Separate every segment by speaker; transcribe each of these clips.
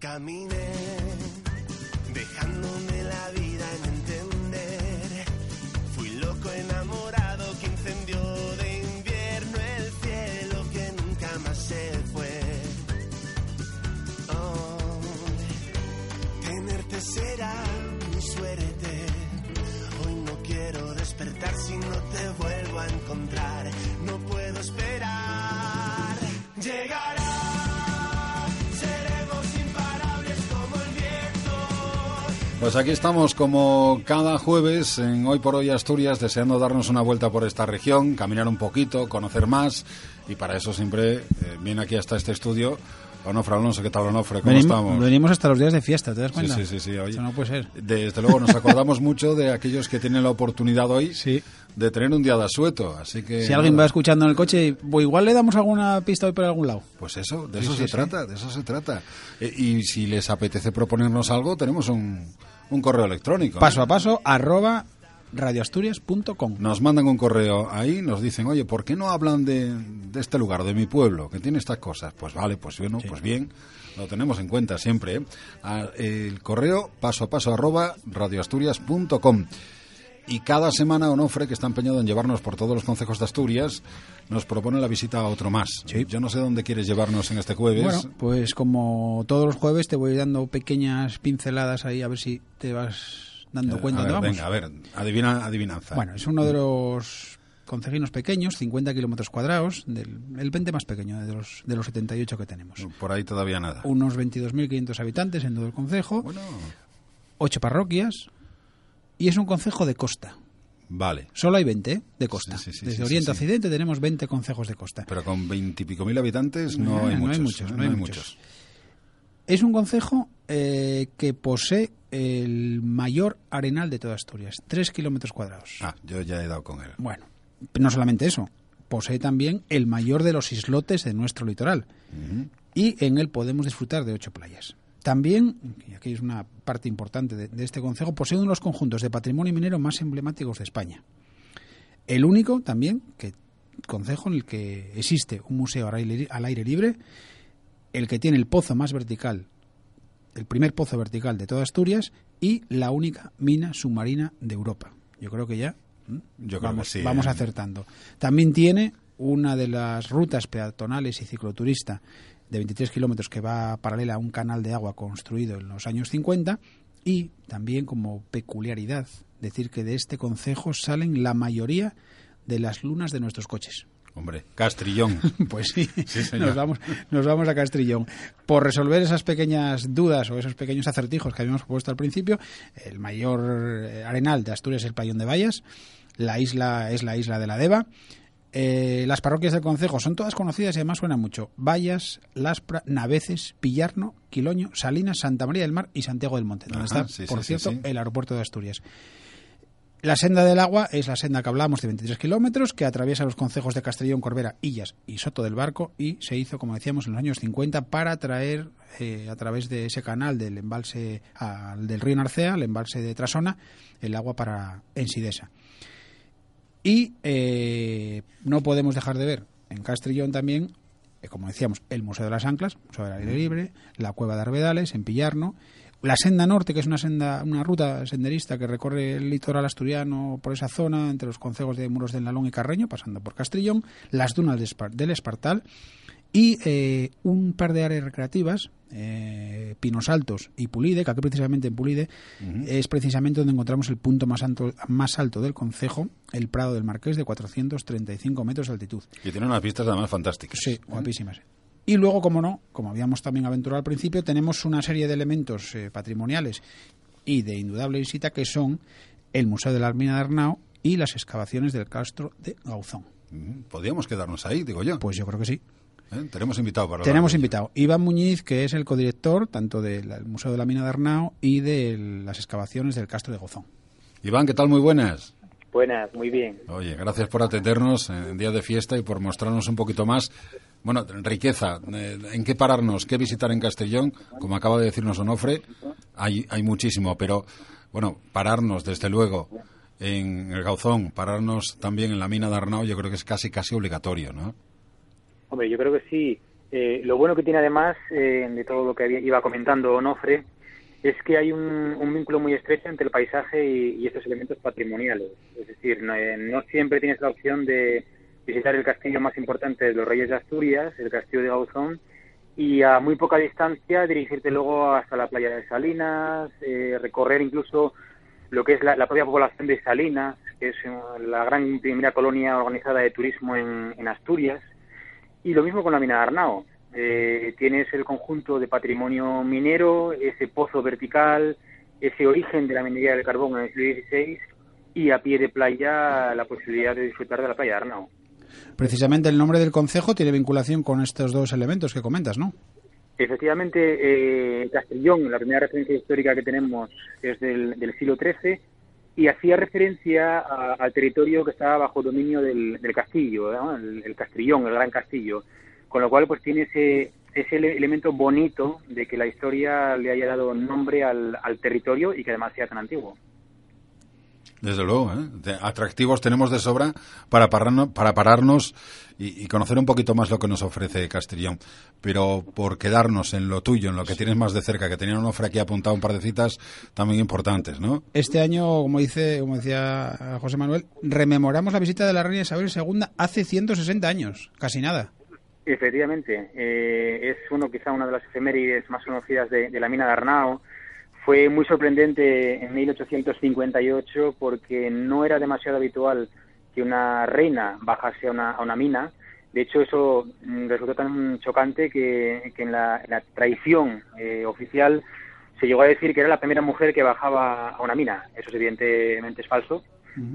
Speaker 1: Caminé, dejándome la vida en entender. Fui loco enamorado que incendió de invierno el cielo que nunca más se fue. Oh, tenerte será mi suerte. Hoy no quiero despertar si no te vuelvo a encontrar. No puedo esperar. Llegará,
Speaker 2: Pues aquí estamos como cada jueves en Hoy por Hoy Asturias, deseando darnos una vuelta por esta región, caminar un poquito, conocer más. Y para eso siempre eh, viene aquí hasta este estudio Onofre Alonso. ¿Qué tal, Onofre? ¿Cómo
Speaker 3: Venimos,
Speaker 2: estamos?
Speaker 3: venimos hasta los días de fiesta, ¿te das
Speaker 2: Sí,
Speaker 3: cuenta?
Speaker 2: sí, sí, sí, oye.
Speaker 3: Eso no puede ser.
Speaker 2: Desde luego nos acordamos mucho de aquellos que tienen la oportunidad hoy
Speaker 3: Sí.
Speaker 2: de tener un día de asueto, así que...
Speaker 3: Si alguien va escuchando en el coche, pues igual le damos alguna pista hoy por algún lado.
Speaker 2: Pues eso, de
Speaker 3: Sí,
Speaker 2: eso
Speaker 3: sí,
Speaker 2: se
Speaker 3: sí.
Speaker 2: trata, de eso se trata. Eh, y si les apetece proponernos algo, tenemos un, un correo electrónico.
Speaker 3: Paso a paso, arroba radioasturias.com.
Speaker 2: Nos mandan un correo ahí, nos dicen, oye, ¿por qué no hablan de, de este lugar, de mi pueblo, que tiene estas cosas? Pues vale, pues bueno, pues bien, lo tenemos en cuenta siempre. ¿eh? A- el correo paso a paso arroba radioasturias.com. Y cada semana Onofre, que está empeñado en llevarnos por todos los concejos de Asturias, nos propone la visita a otro más.
Speaker 3: Sí.
Speaker 2: Yo no sé dónde quieres llevarnos en este jueves.
Speaker 3: Bueno, pues como todos los jueves te voy dando pequeñas pinceladas ahí a ver si te vas dando
Speaker 2: Eh,
Speaker 3: cuenta
Speaker 2: a
Speaker 3: de
Speaker 2: ver,
Speaker 3: vamos.
Speaker 2: venga, a ver, adivina, adivinanza.
Speaker 3: Bueno, es uno de los concejinos pequeños, 50 kilómetros cuadrados, del, el 20 más pequeño de los, de los 78 que tenemos.
Speaker 2: Por ahí todavía nada.
Speaker 3: Unos 22.500 habitantes en todo el concejo,
Speaker 2: Bueno,
Speaker 3: ocho parroquias y es un concejo de costa.
Speaker 2: vale.
Speaker 3: Solo hay 20 ¿eh? de costa.
Speaker 2: Sí, sí, sí,
Speaker 3: Desde Oriente a. Occidente tenemos 20 concejos de costa.
Speaker 2: Pero con veintipico mil habitantes no,
Speaker 3: Eh,
Speaker 2: hay
Speaker 3: no hay
Speaker 2: muchos.
Speaker 3: muchos,
Speaker 2: ¿eh?
Speaker 3: no hay muchos. Es un concejo eh, que posee el mayor arenal de toda Asturias, 3 kilómetros cuadrados.
Speaker 2: Ah, yo ya he dado con él.
Speaker 3: Bueno, no solamente eso, posee también el mayor de los islotes de nuestro litoral. Y en él podemos disfrutar de ocho playas. También, y aquí es una parte importante de, de este concejo, posee uno de los conjuntos de patrimonio minero más emblemáticos de España. El único también que concejo en el que existe un museo al aire, al aire libre, el que tiene el pozo más vertical, el primer pozo vertical de toda Asturias y la única mina submarina de Europa. Yo creo que ya vamos
Speaker 2: ¿eh?
Speaker 3: acertando. También tiene una de las rutas peatonales y cicloturista de 23 kilómetros que va paralela a un canal de agua construido en los años 50 y también como peculiaridad decir que de este concejo salen la mayoría de las lunas de nuestros coches.
Speaker 2: Hombre, Castrillón.
Speaker 3: Pues sí,
Speaker 2: Sí, señor.
Speaker 3: nos, vamos, nos vamos a Castrillón. Por resolver esas pequeñas dudas o esos pequeños acertijos que habíamos puesto al principio, el mayor eh, arenal de Asturias es el Playón de Vallas, la isla es la isla de la Deva. Eh, las parroquias del concejo son todas conocidas y además suenan mucho. Vallas, Laspra, Naveces, Pillarno, Quiloño, Salinas, Santa María del Mar y Santiago del Monte, donde
Speaker 2: Ajá,
Speaker 3: está,
Speaker 2: sí,
Speaker 3: por
Speaker 2: sí,
Speaker 3: cierto, el aeropuerto de Asturias. La senda del agua es la senda que hablamos de 23 kilómetros que atraviesa los concejos de Castellón, Corbera, Illas y Soto del Barco y se hizo, como decíamos, en los años 50 para traer eh, a través de ese canal del embalse al- del río Narcea, el embalse de Trasona, el agua para Ensidesa. Y eh, no podemos dejar de ver en Castrillón también, eh, como decíamos, el Museo de las Anclas, Museo del Aire Libre, la Cueva de Arbedales, en Pillarno, la Senda Norte, que es una senda, una ruta senderista que recorre el litoral asturiano por esa zona, entre los concejos de Muros del Nalón y Carreño, pasando por Castrillón, las dunas de Espar- del Espartal y eh, un par de áreas recreativas, eh, Pinos Altos y Pulide, que aquí precisamente en Pulide es precisamente donde encontramos el punto más alto, más alto del concejo, el Prado del Marqués, de 435 metros de altitud.
Speaker 2: Y tiene unas vistas además fantásticas.
Speaker 3: Sí, guapísimas. Y luego, como no, como habíamos también aventurado al principio, tenemos una serie de elementos eh, patrimoniales y de indudable visita que son el Museo de la Mina de Arnao y las excavaciones del castro de Gauzón.
Speaker 2: Ujú. Podríamos quedarnos ahí, digo yo.
Speaker 3: Pues yo creo que sí.
Speaker 2: ¿Eh? Tenemos invitado para
Speaker 3: Tenemos invitado Iván Muñiz, que es el codirector tanto del Museo de la Mina de Arnao y de las excavaciones del castro de Gozón.
Speaker 2: Iván, ¿qué tal? Muy buenas.
Speaker 4: Buenas, muy bien.
Speaker 2: Oye, gracias por atendernos en día de fiesta y por mostrarnos un poquito más. Bueno, riqueza, eh, ¿en qué pararnos? ¿Qué visitar en Castellón? Como acaba de decirnos Onofre, hay, hay muchísimo, pero bueno, pararnos desde luego en el Gauzón, pararnos también en la mina de Arnao, yo creo que es casi casi obligatorio, ¿no?
Speaker 4: Hombre, yo creo que sí. Eh, lo bueno que tiene además eh, de todo lo que iba comentando Onofre es que hay un, vínculo muy estrecho entre el paisaje y, estos elementos patrimoniales. Es decir, eh, no, siempre tienes la opción de visitar el castillo más importante de los Reyes de Asturias, el castillo de Gauzón, y a muy poca distancia dirigirte luego hasta la playa de Salinas, eh, recorrer incluso lo que es la, propia población de Salinas, que es eh, la gran primera colonia organizada de turismo en, Asturias, y lo mismo con la mina de Arnao. Eh, tienes el conjunto de patrimonio minero, ese pozo vertical, ese origen de la minería del carbón en el siglo XVI y a pie de playa la posibilidad de disfrutar de la playa de Arnao.
Speaker 3: Precisamente el nombre del concejo tiene vinculación con estos dos elementos que comentas, ¿no?
Speaker 4: Efectivamente, eh, Castellón, la primera referencia histórica que tenemos es del, siglo XIII y hacía referencia al territorio que estaba bajo dominio del, castillo, el, Castrillón, el Gran Castillo, con lo cual pues tiene ese, ese elemento bonito de que la historia le haya dado nombre al territorio y que además sea tan antiguo.
Speaker 2: Desde luego, ¿eh? atractivos tenemos de sobra para pararnos, para pararnos y, conocer un poquito más lo que nos ofrece Castellón. Pero por quedarnos en lo tuyo, en lo que tienes más de cerca, que tenía un ofre aquí apuntado un par de citas también importantes, ¿no?
Speaker 3: Este año, como dice, como decía José Manuel, rememoramos la visita de la reina Isabel II hace 160 años, casi nada.
Speaker 4: Efectivamente, eh, es uno quizá una de las efemérides más conocidas de, de la mina de Arnao fue muy sorprendente en 1858 porque no era demasiado habitual que una reina bajase a una, mina. De hecho, eso mm, resultó tan chocante que, en, la, tradición eh, oficial se llegó a decir que era la primera mujer que bajaba a una mina. Eso evidentemente es falso.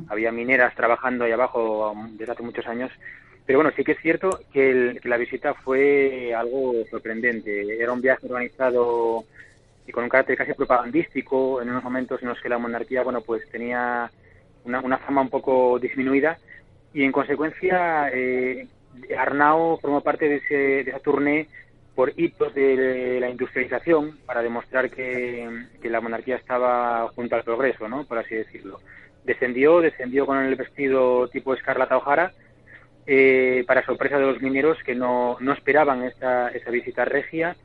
Speaker 4: Había mineras trabajando ahí abajo um, desde hace muchos años. Pero bueno, sí que es cierto que la visita fue algo sorprendente. Era un viaje organizado y con un carácter casi propagandístico en unos momentos en los que la monarquía, bueno, pues tenía una, fama un poco disminuida y en consecuencia eh, Arnau formó parte de, ese, de esa tournée por hitos de la industrialización para demostrar que, la monarquía estaba junto al progreso, ¿no? Por así decirlo. Descendió, descendió con el vestido tipo escarlata ojara, eh, para sorpresa de los mineros que no, no esperaban esta, esa visita regia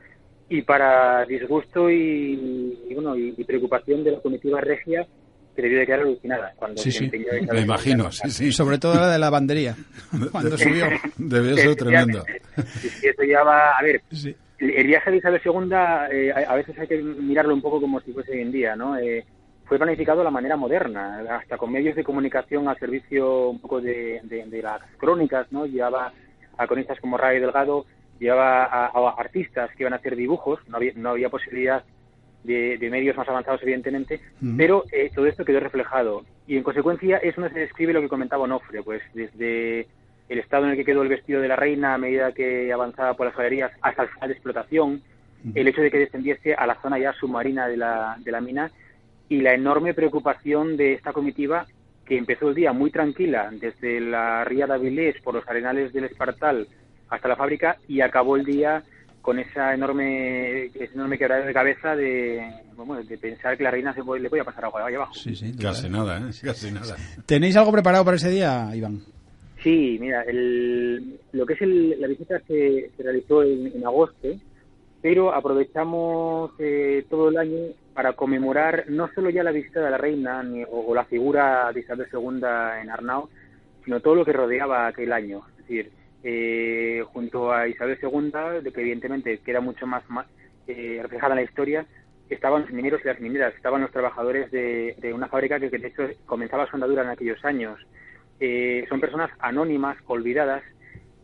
Speaker 4: y para disgusto y, bueno y, preocupación de la comitiva regia que debió de quedar alucinada cuando
Speaker 2: sí, sí, me imagino, sí, sí.
Speaker 3: sobre todo la de la bandería, cuando subió.
Speaker 2: Debió ser tremendo.
Speaker 4: eso ya va, a ver, el viaje de Isabel II eh, a, veces hay que mirarlo un poco como si fuese hoy en día, ¿no? Eh, fue planificado de la manera moderna, hasta con medios de comunicación al servicio un poco de, de las crónicas, ¿no? Llevaba a cronistas como Ray Delgado llevaba a, artistas que iban a hacer dibujos, no había, no había posibilidad de, medios más avanzados, evidentemente, pero eh, todo esto quedó reflejado. Y en consecuencia, eso no se describe lo que comentaba Onofre, pues desde el estado en el que quedó el vestido de la reina a medida que avanzaba por las galerías hasta el final de explotación, el hecho de que descendiese a la zona ya submarina de la, de la mina y la enorme preocupación de esta comitiva que empezó el día muy tranquila desde la ría de Avilés por los arenales del Espartal hasta la fábrica y acabó el día con esa enorme ese enorme quebradero de cabeza de, de pensar que la reina se le podía pasar agua ahí abajo.
Speaker 2: Sí, sí, casi nada, ¿eh? Casi nada.
Speaker 3: ¿Tenéis algo preparado para ese día, Iván?
Speaker 4: Sí, mira, el, lo que es el, la visita se, se realizó en, agosto, pero aprovechamos eh, todo el año para conmemorar no solo ya la visita de la reina ni, o, la figura de Isabel II en Arnau, sino todo lo que rodeaba aquel año. Es decir, eh, junto a Isabel II, de que evidentemente queda mucho más, eh, reflejada en la historia, estaban los mineros y las mineras, estaban los trabajadores de, una fábrica que, de hecho comenzaba su andadura en aquellos años. Eh, son personas anónimas, olvidadas,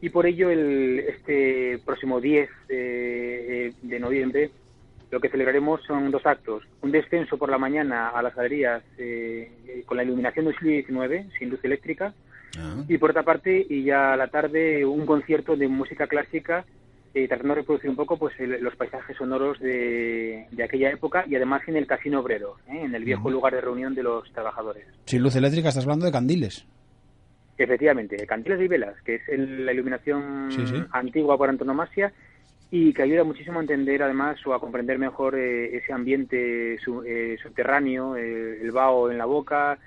Speaker 4: y por ello el, este próximo 10 de, noviembre lo que celebraremos son dos actos. Un descenso por la mañana a las galerías con la iluminación del siglo XIX, sin luz eléctrica, Ah. Y por otra parte, y ya a la tarde, un concierto de música clásica eh, tratando de reproducir un poco pues los paisajes sonoros de, aquella época y además en el Casino Obrero, ¿eh? en el viejo lugar de reunión de los trabajadores.
Speaker 3: Sin luz eléctrica estás hablando de candiles.
Speaker 4: Efectivamente, candiles y velas, que es la iluminación antigua por antonomasia y que ayuda muchísimo a entender además o a comprender mejor eh, ese ambiente eh, subterráneo, el vaho en la boca,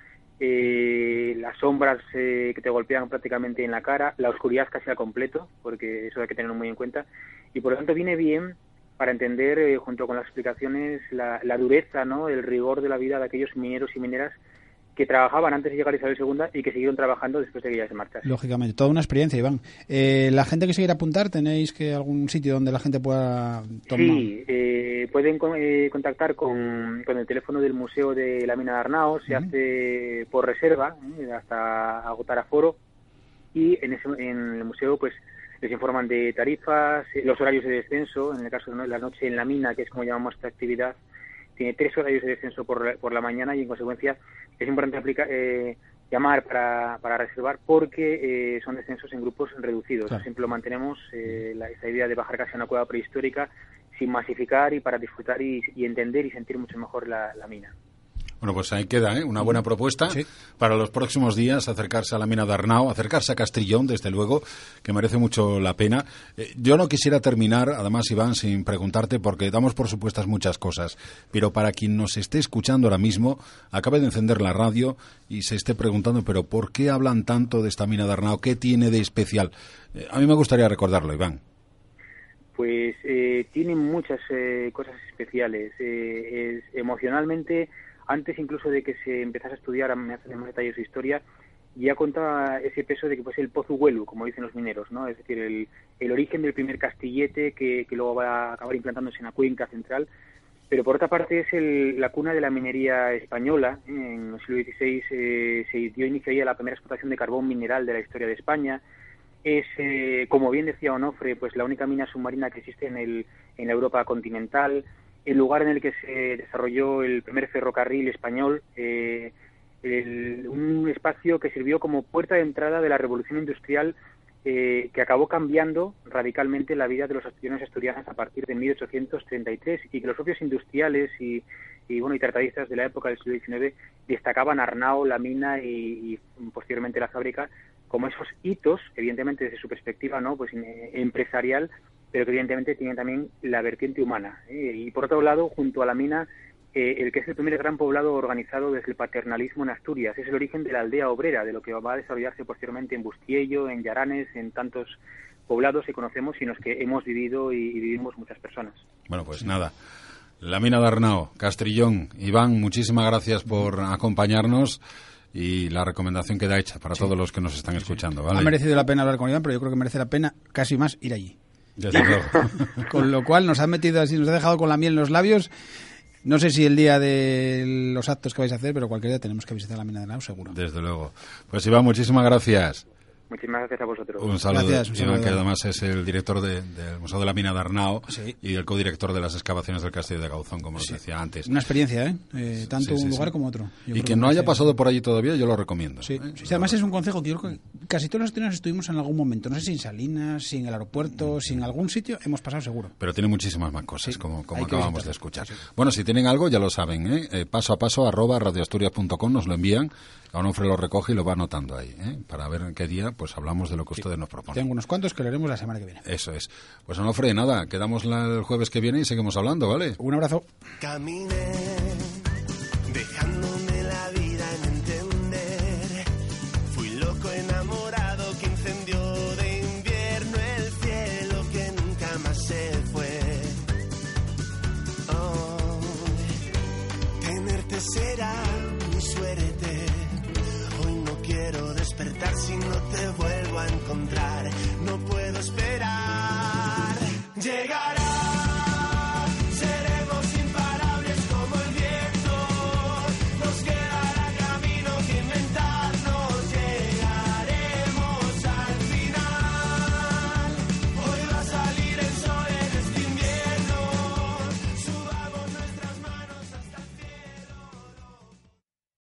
Speaker 4: eh, las sombras eh, que te golpean prácticamente en la cara, la oscuridad casi al completo, porque eso hay que tenerlo muy en cuenta, y por lo tanto viene bien para entender, eh, junto con las explicaciones, la, la dureza, ¿no? el rigor de la vida de aquellos mineros y mineras que trabajaban antes de llegar a Isabel II y que siguieron trabajando después de que ella se marchase.
Speaker 3: Lógicamente, toda una experiencia, Iván. Eh, la gente que se quiera apuntar, ¿tenéis que algún sitio donde la gente pueda tomar?
Speaker 4: Sí, eh, pueden con- eh, contactar con, con el teléfono del Museo de la Mina de Arnao, se hace por reserva eh, hasta agotar aforo y en, ese, en el museo pues les informan de tarifas, eh, los horarios de descenso, en el caso de la noche en la mina, que es como llamamos esta actividad, tiene tres horarios de descenso por, la- por la mañana y en consecuencia es importante aplicar, eh, llamar para, para reservar porque eh, son descensos en grupos reducidos.
Speaker 3: Claro.
Speaker 4: Siempre lo mantenemos, eh, la, esta idea de bajar casi a una cueva prehistórica sin masificar y para disfrutar y, y entender y sentir mucho mejor la, la mina.
Speaker 2: Bueno, pues ahí queda, ¿eh? Una buena propuesta
Speaker 3: Sí.
Speaker 2: para los próximos días, acercarse a la mina de Arnao, acercarse a Castrillón, desde luego, que merece mucho la pena. Eh, yo no quisiera terminar, además, Iván, sin preguntarte, porque damos por supuestas muchas cosas, pero para quien nos esté escuchando ahora mismo, acabe de encender la radio y se esté preguntando, pero ¿por qué hablan tanto de esta mina de Arnao? ¿Qué tiene de especial? Eh, a mí me gustaría recordarlo, Iván.
Speaker 4: Pues eh, tiene muchas eh, cosas especiales. Eh, es- emocionalmente, antes incluso de que se empezase a estudiar hacen más detalles de historia, ya contaba ese peso de que pues el Pozuelo, como dicen los mineros, ¿no? Es decir, el, el origen del primer castillete que, luego va a acabar implantándose en la cuenca central. Pero por otra parte es el- la cuna de la minería española. En el siglo XVI eh, se dio inicio a la primera explotación de carbón mineral de la historia de España es, eh, como bien decía Onofre, pues la única mina submarina que existe en, el, en la Europa continental, el lugar en el que se desarrolló el primer ferrocarril español, eh, un espacio que sirvió como puerta de entrada de la revolución industrial eh, que acabó cambiando radicalmente la vida de los asturianos y asturianas a partir de 1833 y que los propios industriales y, y, bueno y tratadistas de la época del siglo XIX destacaban Arnao, la mina y, y posteriormente la fábrica como esos hitos, evidentemente desde su perspectiva no pues eh, empresarial, pero que evidentemente tienen también la vertiente humana. ¿eh? Y por otro lado, junto a la mina, eh, el que es el primer gran poblado organizado desde el paternalismo en Asturias, es el origen de la aldea obrera, de lo que va a desarrollarse posteriormente en Bustiello, en Llaranes, en tantos poblados que conocemos y en los que hemos vivido y, y vivimos muchas personas.
Speaker 2: Bueno, pues nada. La mina de Arnao, Castrillón. Iván, muchísimas gracias por acompañarnos y la recomendación queda hecha para todos los que nos están escuchando. ¿vale?
Speaker 3: Ha merecido la pena hablar con Iván, pero yo creo que merece la pena casi más ir allí.
Speaker 2: Desde luego.
Speaker 3: Con lo cual nos ha metido así, nos ha dejado con la miel en los labios. No sé si el día de los actos que vais a hacer, pero cualquier día tenemos que visitar la mina de Nau, seguro.
Speaker 2: Desde luego. Pues Iván, muchísimas gracias.
Speaker 4: Muchísimas gracias a vosotros.
Speaker 2: Un saludo.
Speaker 3: Gracias, un
Speaker 2: Iván,
Speaker 3: saludo.
Speaker 2: que además es el director de- del Museo de la Mina de Arnao
Speaker 3: Sí.
Speaker 2: y el codirector de las excavaciones del Castillo de Gauzón, como os decía antes.
Speaker 3: Una experiencia, ¿eh? Eh, tanto
Speaker 2: Sí, sí,
Speaker 3: un lugar
Speaker 2: sí.
Speaker 3: como otro. Yo
Speaker 2: Y quien
Speaker 3: que
Speaker 2: no haya pasado por allí todavía, yo lo recomiendo.
Speaker 3: Sí,
Speaker 2: ¿eh?
Speaker 3: sí, además es un consejo que yo creo que casi todos los asturianos estuvimos en algún momento. No sé si en Salinas, si en el aeropuerto, si en algún sitio, hemos pasado seguro.
Speaker 2: Pero tiene muchísimas más cosas,
Speaker 3: Sí,
Speaker 2: como, como acabamos de escuchar. Bueno, si tienen algo, ya lo saben, ¿eh? Eh, paso a paso, arroba radioasturias.com, nos lo envían. Onofre lo recoge y lo va anotando ahí, ¿eh? para ver en qué día pues hablamos de lo que ustedes nos proponen.
Speaker 3: Tengo unos cuantos que leeremos la semana que viene.
Speaker 2: Eso es. Pues Onofre, nada, quedamos la- el jueves que viene y seguimos hablando, ¿vale?
Speaker 3: Un abrazo.
Speaker 1: Caminé, a encontrar.